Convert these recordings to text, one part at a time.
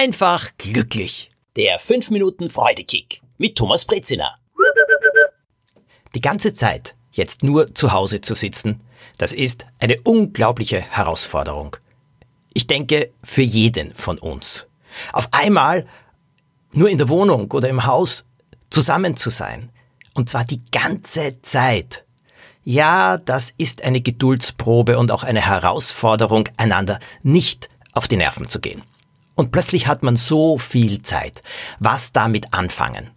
einfach glücklich. Der 5 Minuten Freudekick mit Thomas Brezina. Die ganze Zeit jetzt nur zu Hause zu sitzen, das ist eine unglaubliche Herausforderung. Ich denke, für jeden von uns. Auf einmal nur in der Wohnung oder im Haus zusammen zu sein. Und zwar die ganze Zeit. Ja, das ist eine Geduldsprobe und auch eine Herausforderung, einander nicht auf die Nerven zu gehen. Und plötzlich hat man so viel Zeit. Was damit anfangen?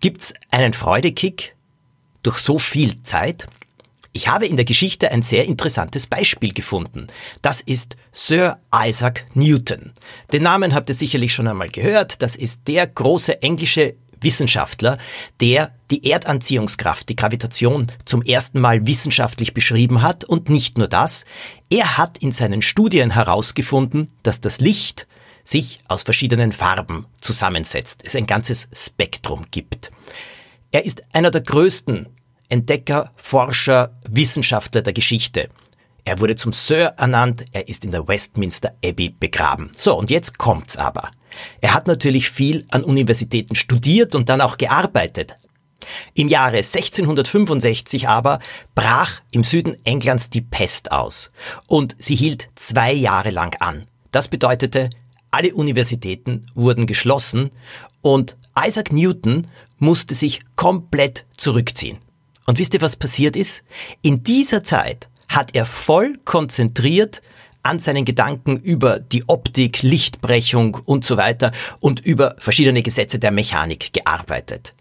Gibt's einen Freudekick durch so viel Zeit? Ich habe in der Geschichte ein sehr interessantes Beispiel gefunden. Das ist Sir Isaac Newton. Den Namen habt ihr sicherlich schon einmal gehört. Das ist der große englische Wissenschaftler, der die Erdanziehungskraft, die Gravitation zum ersten Mal wissenschaftlich beschrieben hat. Und nicht nur das, er hat in seinen Studien herausgefunden, dass das Licht sich aus verschiedenen Farben zusammensetzt, es ein ganzes Spektrum gibt. Er ist einer der größten Entdecker, Forscher, Wissenschaftler der Geschichte. Er wurde zum Sir ernannt, er ist in der Westminster Abbey begraben. So, und jetzt kommt's aber. Er hat natürlich viel an Universitäten studiert und dann auch gearbeitet. Im Jahre 1665 aber brach im Süden Englands die Pest aus und sie hielt zwei Jahre lang an. Das bedeutete, alle Universitäten wurden geschlossen und Isaac Newton musste sich komplett zurückziehen. Und wisst ihr, was passiert ist? In dieser Zeit hat er voll konzentriert an seinen Gedanken über die Optik, Lichtbrechung und so weiter und über verschiedene Gesetze der Mechanik gearbeitet.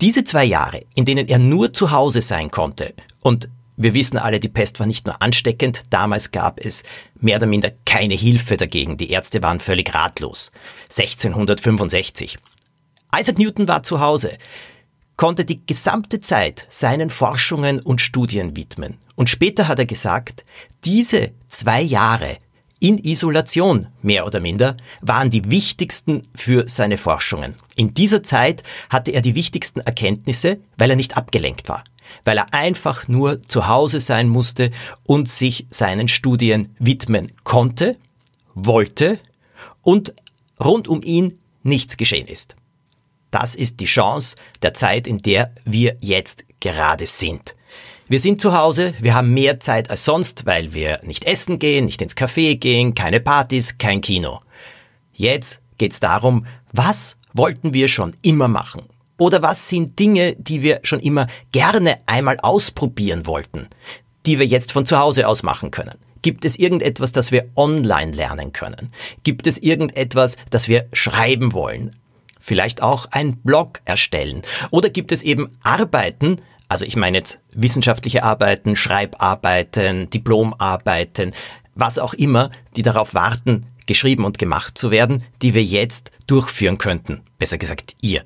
Diese zwei Jahre, in denen er nur zu Hause sein konnte und wir wissen alle, die Pest war nicht nur ansteckend, damals gab es mehr oder minder keine Hilfe dagegen. Die Ärzte waren völlig ratlos. 1665. Isaac Newton war zu Hause konnte die gesamte Zeit seinen Forschungen und Studien widmen. Und später hat er gesagt, diese zwei Jahre in Isolation, mehr oder minder, waren die wichtigsten für seine Forschungen. In dieser Zeit hatte er die wichtigsten Erkenntnisse, weil er nicht abgelenkt war, weil er einfach nur zu Hause sein musste und sich seinen Studien widmen konnte, wollte und rund um ihn nichts geschehen ist. Das ist die Chance der Zeit, in der wir jetzt gerade sind. Wir sind zu Hause, wir haben mehr Zeit als sonst, weil wir nicht essen gehen, nicht ins Café gehen, keine Partys, kein Kino. Jetzt geht's darum, was wollten wir schon immer machen? Oder was sind Dinge, die wir schon immer gerne einmal ausprobieren wollten, die wir jetzt von zu Hause aus machen können? Gibt es irgendetwas, das wir online lernen können? Gibt es irgendetwas, das wir schreiben wollen? vielleicht auch ein Blog erstellen? Oder gibt es eben Arbeiten, also ich meine jetzt wissenschaftliche Arbeiten, Schreibarbeiten, Diplomarbeiten, was auch immer, die darauf warten, geschrieben und gemacht zu werden, die wir jetzt durchführen könnten. Besser gesagt, ihr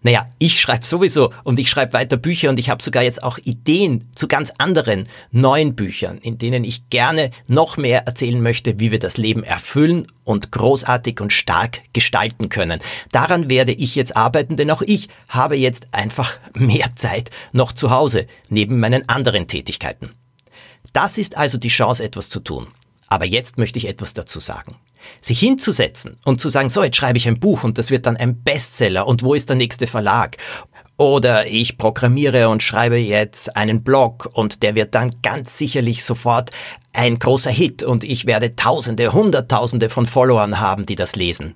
naja, ich schreibe sowieso und ich schreibe weiter Bücher und ich habe sogar jetzt auch Ideen zu ganz anderen neuen Büchern, in denen ich gerne noch mehr erzählen möchte, wie wir das Leben erfüllen und großartig und stark gestalten können. Daran werde ich jetzt arbeiten, denn auch ich habe jetzt einfach mehr Zeit noch zu Hause, neben meinen anderen Tätigkeiten. Das ist also die Chance, etwas zu tun. Aber jetzt möchte ich etwas dazu sagen. Sich hinzusetzen und zu sagen, so, jetzt schreibe ich ein Buch und das wird dann ein Bestseller und wo ist der nächste Verlag? Oder ich programmiere und schreibe jetzt einen Blog und der wird dann ganz sicherlich sofort ein großer Hit und ich werde Tausende, Hunderttausende von Followern haben, die das lesen.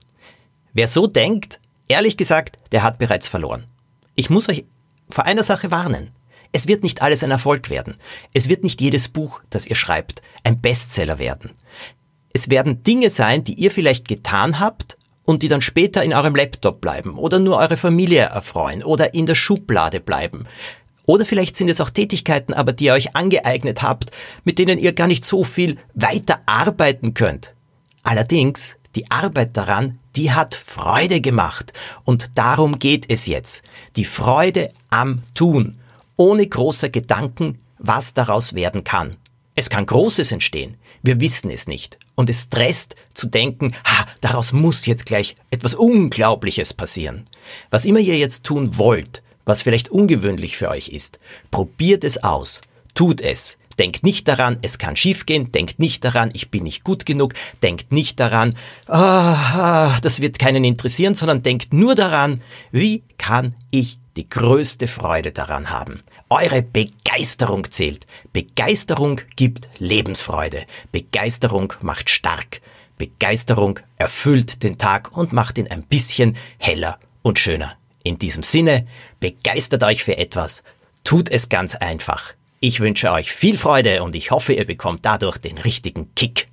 Wer so denkt, ehrlich gesagt, der hat bereits verloren. Ich muss euch vor einer Sache warnen. Es wird nicht alles ein Erfolg werden. Es wird nicht jedes Buch, das ihr schreibt, ein Bestseller werden. Es werden Dinge sein, die ihr vielleicht getan habt und die dann später in eurem Laptop bleiben oder nur eure Familie erfreuen oder in der Schublade bleiben. Oder vielleicht sind es auch Tätigkeiten, aber die ihr euch angeeignet habt, mit denen ihr gar nicht so viel weiter arbeiten könnt. Allerdings, die Arbeit daran, die hat Freude gemacht. Und darum geht es jetzt. Die Freude am Tun. Ohne großer Gedanken, was daraus werden kann. Es kann Großes entstehen. Wir wissen es nicht. Und es stresst zu denken, ha, daraus muss jetzt gleich etwas Unglaubliches passieren. Was immer ihr jetzt tun wollt, was vielleicht ungewöhnlich für euch ist, probiert es aus. Tut es. Denkt nicht daran, es kann schiefgehen. Denkt nicht daran, ich bin nicht gut genug. Denkt nicht daran, ah, das wird keinen interessieren, sondern denkt nur daran, wie kann ich die größte Freude daran haben. Eure Begeisterung zählt. Begeisterung gibt Lebensfreude. Begeisterung macht stark. Begeisterung erfüllt den Tag und macht ihn ein bisschen heller und schöner. In diesem Sinne, begeistert euch für etwas, tut es ganz einfach. Ich wünsche euch viel Freude und ich hoffe, ihr bekommt dadurch den richtigen Kick.